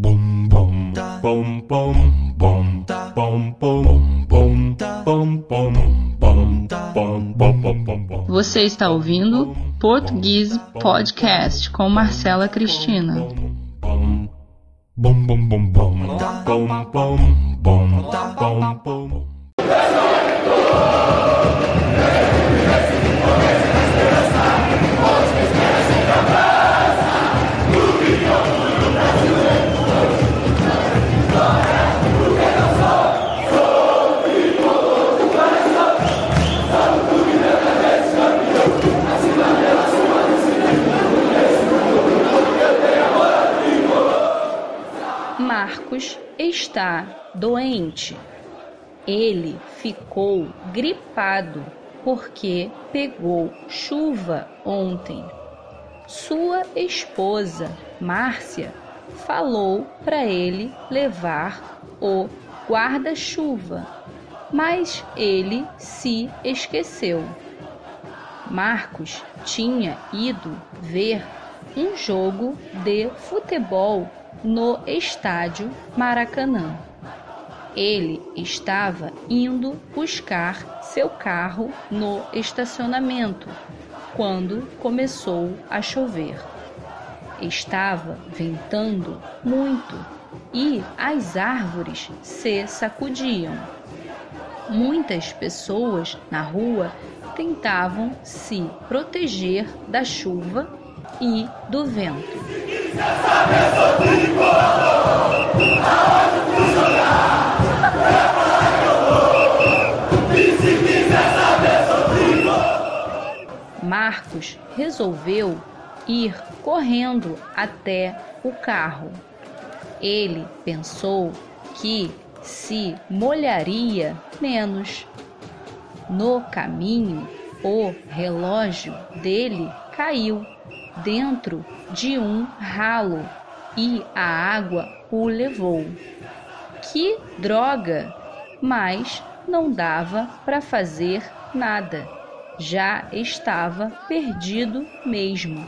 Bum bum bum bum bum bum bum bum bum bum bum bum bum Você está ouvindo Português Podcast com Marcela Cristina. bum bum bum bum bum bum bum bum Marcos está doente. Ele ficou gripado porque pegou chuva ontem. Sua esposa, Márcia, falou para ele levar o guarda-chuva, mas ele se esqueceu. Marcos tinha ido ver um jogo de futebol no estádio Maracanã. Ele estava indo buscar seu carro no estacionamento quando começou a chover. Estava ventando muito e as árvores se sacudiam. Muitas pessoas na rua tentavam se proteger da chuva e do vento. Marcos resolveu ir correndo até o carro. Ele pensou que se molharia menos. No caminho, o relógio dele caiu dentro de um ralo e a água o levou. Que droga! Mas não dava para fazer nada. Já estava perdido mesmo.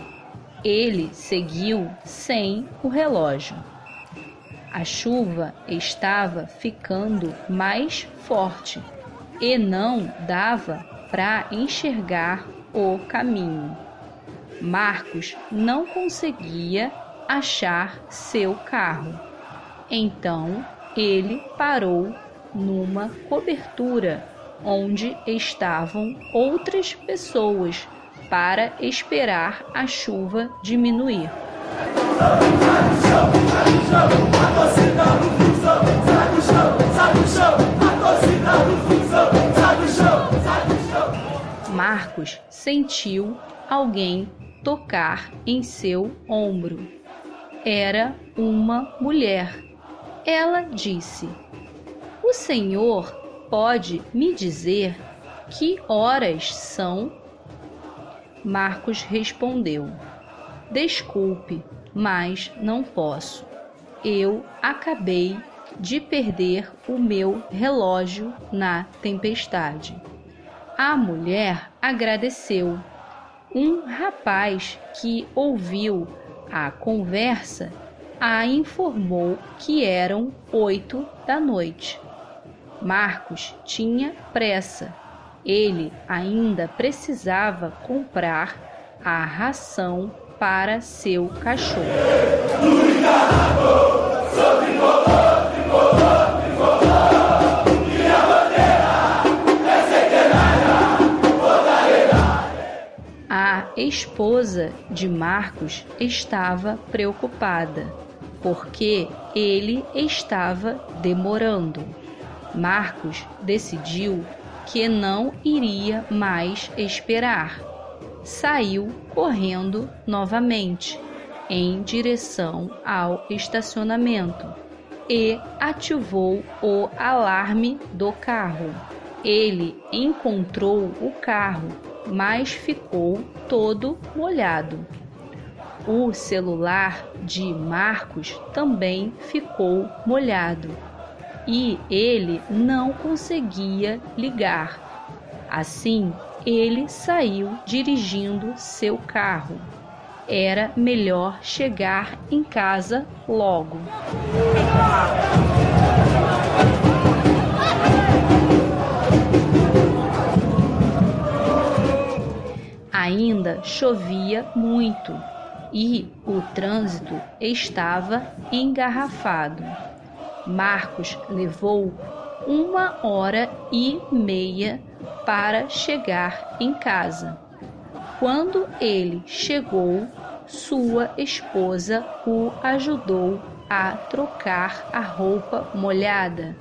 Ele seguiu sem o relógio. A chuva estava ficando mais forte e não dava para enxergar o caminho. Marcos não conseguia achar seu carro. Então ele parou numa cobertura onde estavam outras pessoas para esperar a chuva diminuir. Marcos sentiu alguém tocar em seu ombro. Era uma mulher. Ela disse: O senhor pode me dizer que horas são? Marcos respondeu: Desculpe, mas não posso. Eu acabei de perder o meu relógio na tempestade. A mulher agradeceu. Um rapaz que ouviu a conversa a informou que eram oito da noite. Marcos tinha pressa. Ele ainda precisava comprar a ração para seu cachorro. De Marcos estava preocupada porque ele estava demorando. Marcos decidiu que não iria mais esperar. Saiu correndo novamente em direção ao estacionamento e ativou o alarme do carro. Ele encontrou o carro, mas ficou todo molhado. O celular de Marcos também ficou molhado e ele não conseguia ligar. Assim, ele saiu dirigindo seu carro. era melhor chegar em casa logo. Ainda chovia muito e o trânsito estava engarrafado. Marcos levou uma hora e meia para chegar em casa. Quando ele chegou, sua esposa o ajudou a trocar a roupa molhada,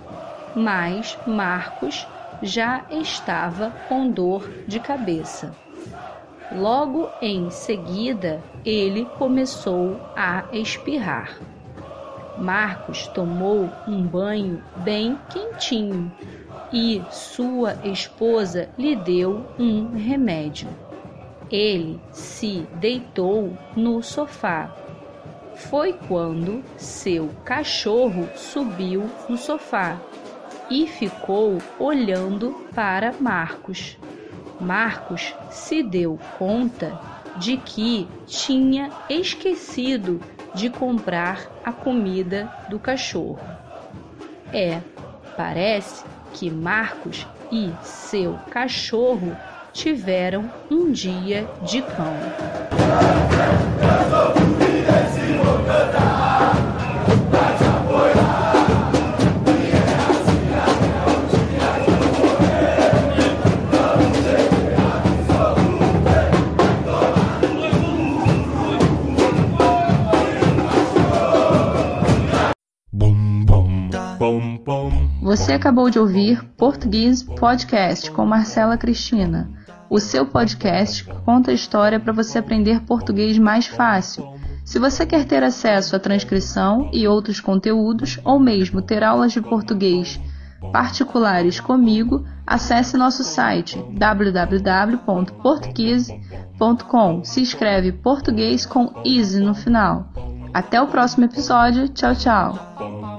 mas Marcos já estava com dor de cabeça. Logo em seguida, ele começou a espirrar. Marcos tomou um banho bem quentinho e sua esposa lhe deu um remédio. Ele se deitou no sofá. Foi quando seu cachorro subiu no sofá e ficou olhando para Marcos. Marcos se deu conta de que tinha esquecido de comprar a comida do cachorro. É, parece que Marcos e seu cachorro tiveram um dia de cão. Você acabou de ouvir Português Podcast com Marcela Cristina. O seu podcast conta a história para você aprender português mais fácil. Se você quer ter acesso à transcrição e outros conteúdos, ou mesmo ter aulas de português particulares comigo, acesse nosso site www.portuguese.com. Se escreve português com easy no final. Até o próximo episódio. Tchau, tchau.